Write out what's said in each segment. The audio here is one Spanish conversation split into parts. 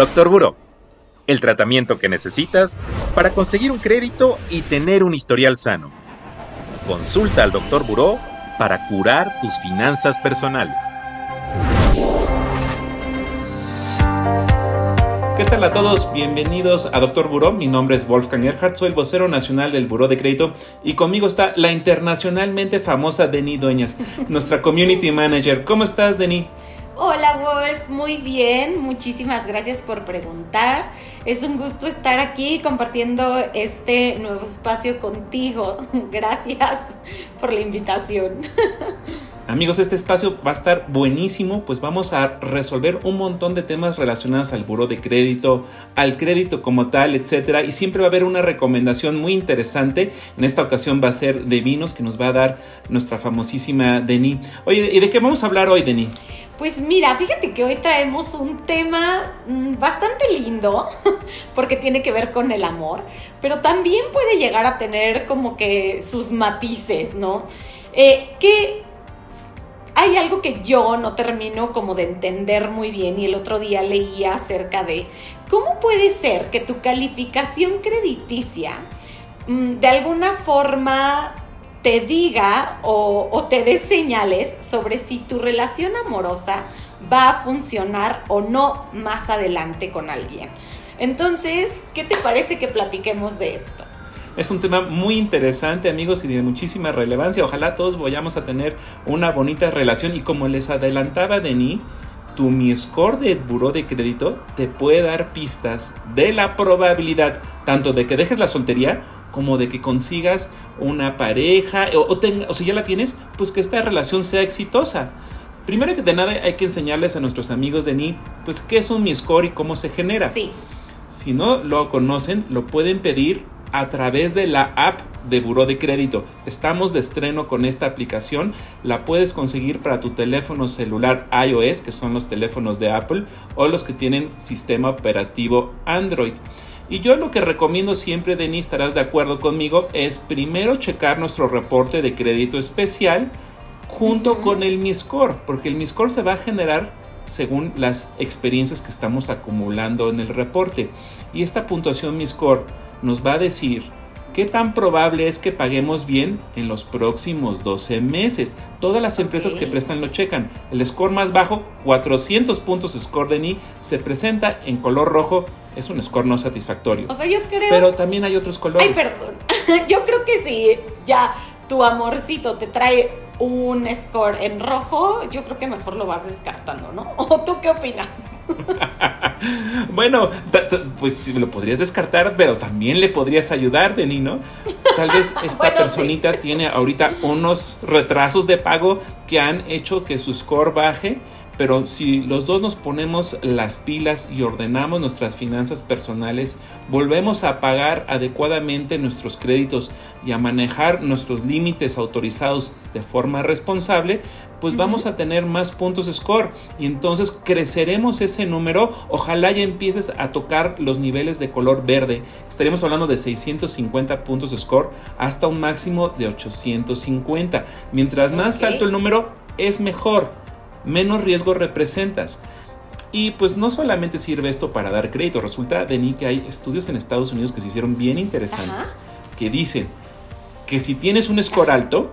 Doctor Buró, el tratamiento que necesitas para conseguir un crédito y tener un historial sano. Consulta al Doctor Buró para curar tus finanzas personales. ¿Qué tal a todos? Bienvenidos a Doctor Buró. Mi nombre es Wolfgang Erhardt, soy el vocero nacional del Buró de Crédito y conmigo está la internacionalmente famosa Deni Dueñas, nuestra community manager. ¿Cómo estás, Deni? Hola Wolf, muy bien, muchísimas gracias por preguntar. Es un gusto estar aquí compartiendo este nuevo espacio contigo. Gracias por la invitación. Amigos, este espacio va a estar buenísimo, pues vamos a resolver un montón de temas relacionados al buro de crédito, al crédito como tal, etcétera, y siempre va a haber una recomendación muy interesante. En esta ocasión va a ser de vinos que nos va a dar nuestra famosísima Denis. Oye, ¿y de qué vamos a hablar hoy, Denis? Pues mira, fíjate que hoy traemos un tema mm, bastante lindo porque tiene que ver con el amor, pero también puede llegar a tener como que sus matices, ¿no? Eh, que hay algo que yo no termino como de entender muy bien y el otro día leía acerca de cómo puede ser que tu calificación crediticia mm, de alguna forma te diga o, te dé señales sobre si tu relación amorosa va a funcionar o no más adelante con alguien. Entonces, ¿qué te parece que platiquemos de esto? Es un tema muy interesante, amigos, y de muchísima relevancia. Ojalá todos vayamos a tener una bonita relación. Y como les adelantaba Denis, tu Mi Score de Buró de Crédito te puede dar pistas de la probabilidad tanto de que dejes la soltería como de que consigas una pareja o, o si ya la tienes, pues que esta relación sea exitosa. Primero que de nada hay que enseñarles a nuestros amigos de Ni, pues qué es un Mi Score y cómo se genera. Sí. Si no lo conocen, lo pueden pedir a través de la app de Buró de Crédito. Estamos de estreno con esta aplicación. La puedes conseguir para tu teléfono celular iOS, que son los teléfonos de Apple, o los que tienen sistema operativo Android. Y yo lo que recomiendo siempre, Denis, estarás de acuerdo conmigo, es primero checar nuestro reporte de crédito especial junto con el MISCOR, porque el MISCOR se va a generar según las experiencias que estamos acumulando en el reporte. Y esta puntuación MISCOR nos va a decir qué tan probable es que paguemos bien en los próximos 12 meses. Todas las empresas que prestan lo checan. El score más bajo, 400 puntos score de NI, se presenta en color rojo. Es un score no satisfactorio. O sea, yo creo... Pero también hay otros colores. Ay, perdón. yo creo que si ya tu amorcito te trae un score en rojo, yo creo que mejor lo vas descartando, ¿no? ¿O tú qué opinas? bueno, pues lo podrías descartar, pero también le podrías ayudar, Deni, ¿no? Tal vez esta personita tiene ahorita unos retrasos de pago que han hecho que su score baje pero si los dos nos ponemos las pilas y ordenamos nuestras finanzas personales, volvemos a pagar adecuadamente nuestros créditos y a manejar nuestros límites autorizados de forma responsable, pues vamos a tener más puntos score y entonces creceremos ese número. Ojalá ya empieces a tocar los niveles de color verde. Estaríamos hablando de 650 puntos score hasta un máximo de 850. Mientras más alto el número, es mejor menos riesgo representas. Y pues no solamente sirve esto para dar crédito, resulta, Denis, que hay estudios en Estados Unidos que se hicieron bien interesantes, que dicen que si tienes un score alto,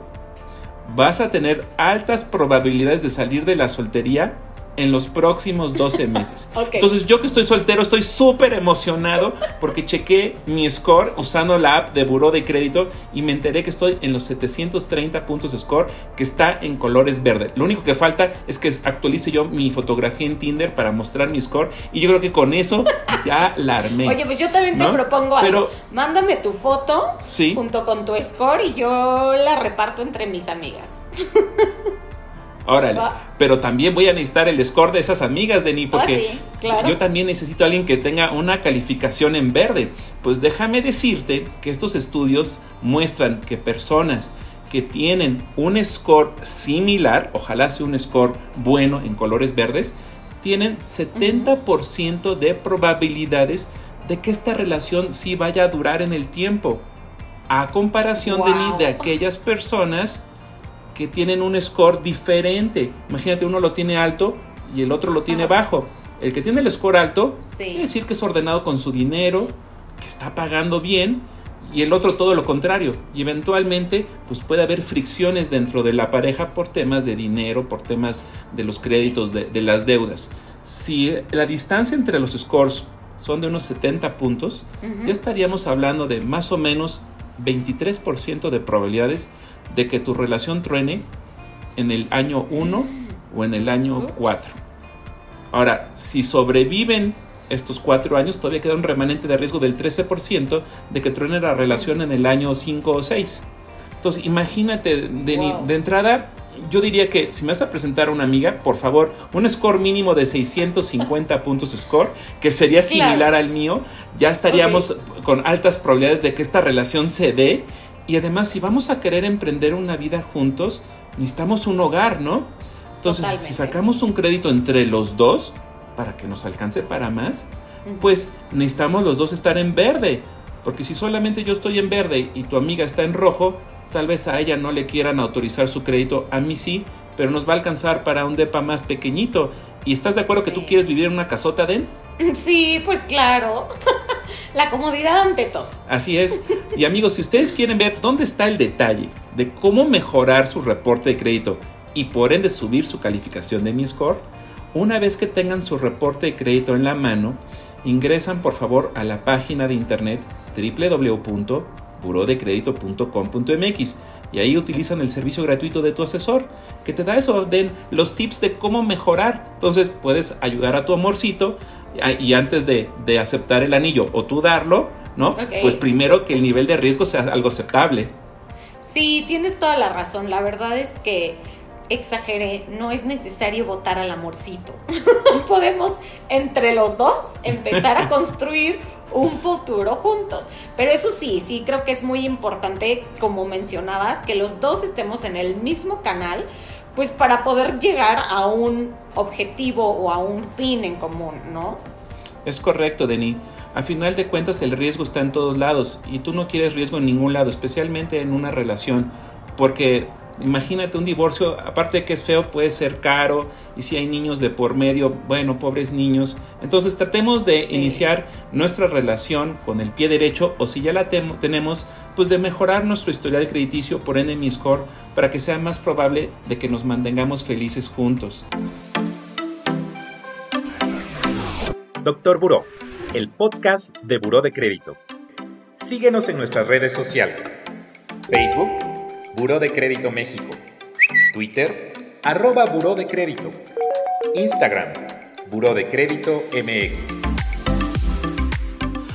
vas a tener altas probabilidades de salir de la soltería en los próximos 12 meses. Entonces yo que estoy soltero estoy súper emocionado porque chequé mi score usando la app de Buró de Crédito y me enteré que estoy en los 730 puntos de score que está en colores verde. Lo único que falta es que actualice yo mi fotografía en Tinder para mostrar mi score y yo creo que con eso ya la armé. Oye, pues yo también te propongo algo. Mándame tu foto junto con tu score y yo la reparto entre mis amigas. Órale. Pero también voy a necesitar el score de esas amigas de Ni, porque ah, yo también necesito a alguien que tenga una calificación en verde. Pues déjame decirte que estos estudios muestran que personas que tienen un score similar, ojalá sea un score bueno en colores verdes, tienen 70% de probabilidades de que esta relación sí vaya a durar en el tiempo. A comparación de, de aquellas personas que tienen un score diferente. Imagínate, uno lo tiene alto y el otro lo tiene bajo. El que tiene el score alto, quiere decir que es ordenado con su dinero, que está pagando bien, y el otro todo lo contrario. Y eventualmente, pues puede haber fricciones dentro de la pareja por temas de dinero, por temas de los créditos, de, las deudas. Si la distancia entre los scores son de unos 70 puntos, ya estaríamos hablando de más o menos 23% de probabilidades de que tu relación truene en el año 1 o en el año 4. Ahora, si sobreviven estos cuatro años, todavía queda un remanente de riesgo del 13% de que truene la relación en el año 5 o 6. Entonces, imagínate, de, de entrada, yo diría que si me vas a presentar a una amiga, por favor, un score mínimo de 650 puntos score, que sería similar al mío, ya estaríamos con altas probabilidades de que esta relación se dé. Y además, si vamos a querer emprender una vida juntos, necesitamos un hogar, ¿no? Entonces, si sacamos un crédito entre los dos, para que nos alcance para más, pues necesitamos los dos estar en verde. Porque si solamente yo estoy en verde y tu amiga está en rojo, tal vez a ella no le quieran autorizar su crédito, a mí sí, pero nos va a alcanzar para un depa más pequeñito. ¿Y estás de acuerdo que tú quieres vivir en una casota, Den? Sí, pues claro. La comodidad ante todo. Así es. Y amigos, si ustedes quieren ver dónde está el detalle de cómo mejorar su reporte de crédito y por ende subir su calificación de mi score, una vez que tengan su reporte de crédito en la mano, ingresan por favor a la página de internet www.burodecredito.com.mx y ahí utilizan el servicio gratuito de tu asesor que te da eso, den los tips de cómo mejorar. Entonces puedes ayudar a tu amorcito y antes de, aceptar el anillo o tú darlo, ¿no? Pues primero que el nivel de riesgo sea algo aceptable. Sí, tienes toda la razón. La verdad es que exageré, no es necesario votar al amorcito. Podemos entre los dos empezar a construir un futuro juntos. Pero eso sí, sí creo que es muy importante, como mencionabas, que los dos estemos en el mismo canal, pues para poder llegar a un objetivo o a un fin en común, ¿no? Es correcto, Denis. A final de cuentas el riesgo está en todos lados y tú no quieres riesgo en ningún lado, especialmente en una relación, porque Imagínate un divorcio, aparte de que es feo, puede ser caro y si hay niños de por medio, bueno, pobres niños. Entonces tratemos de iniciar nuestra relación con el pie derecho o si ya la tenemos, pues de mejorar nuestro historial crediticio por Enemy Score para que sea más probable de que nos mantengamos felices juntos. Doctor Buró, el podcast de Buró de Crédito. Síguenos en nuestras redes sociales. Facebook Buró de Crédito México. Twitter, arroba Buró de Crédito. Instagram, Buró de Crédito MX.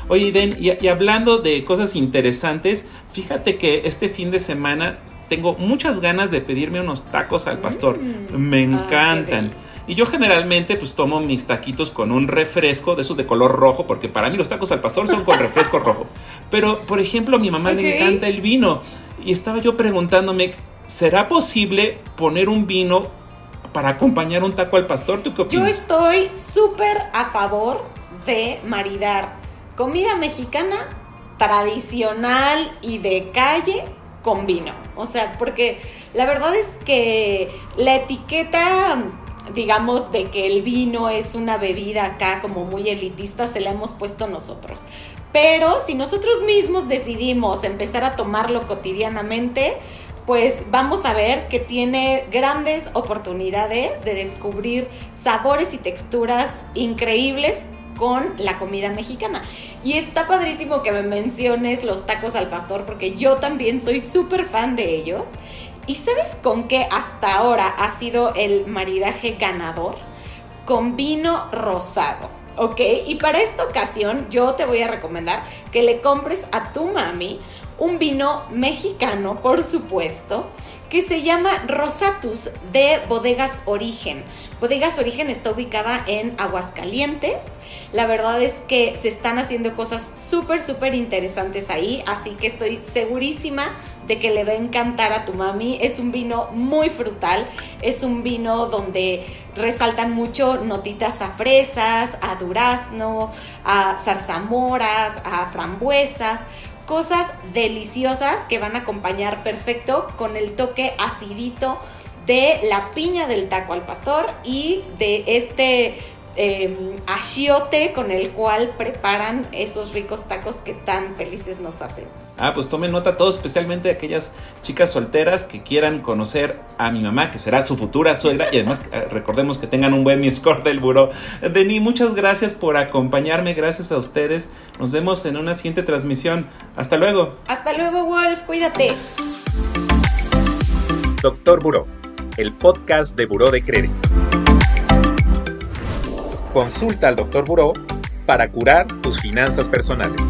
Oye, Den, y, hablando de cosas interesantes, fíjate que este fin de semana tengo muchas ganas de pedirme unos tacos al pastor. Mm. Me ah, encantan. Y yo generalmente pues tomo mis taquitos con un refresco de esos de color rojo, porque para mí los tacos al pastor son con refresco rojo. Pero, por ejemplo, a mi mamá le encanta el vino y estaba yo preguntándome, ¿será posible poner un vino para acompañar un taco al pastor? ¿Tú qué opinas? Yo estoy súper a favor de maridar comida mexicana tradicional y de calle con vino. O sea, porque la verdad es que la etiqueta digamos, de que el vino es una bebida acá como muy elitista, se la hemos puesto nosotros. Pero si nosotros mismos decidimos empezar a tomarlo cotidianamente, pues vamos a ver que tiene grandes oportunidades de descubrir sabores y texturas increíbles con la comida mexicana. Y está padrísimo que me menciones los tacos al pastor porque yo también soy súper fan de ellos. ¿Y sabes con qué hasta ahora ha sido el maridaje ganador? Con vino rosado. ¿ok? Y para esta ocasión yo te voy a recomendar que le compres a tu mami un vino mexicano, por supuesto, que se llama Rosatus de Bodegas Origen. Bodegas Origen está ubicada en Aguascalientes. La verdad es que se están haciendo cosas súper, súper interesantes ahí, así que estoy segurísima de que le va a encantar a tu mami. Es un vino muy frutal, es un vino donde resaltan mucho notitas a fresas, a durazno, a zarzamoras, a frambuesas cosas deliciosas que van a acompañar perfecto con el toque acidito de la piña del taco al pastor y de este eh, achiote con el cual preparan esos ricos tacos que tan felices nos hacen. Ah, pues tomen nota todos, especialmente aquellas chicas solteras que quieran conocer a mi mamá, que será su futura suegra, y además eh, recordemos que tengan un buen score del buró. Deni, muchas gracias por acompañarme, gracias a ustedes. Nos vemos en una siguiente transmisión. Hasta luego. Hasta luego, Wolf, cuídate. Doctor Buró, el podcast de Buró de Crédito. Consulta al Doctor Buró para curar tus finanzas personales.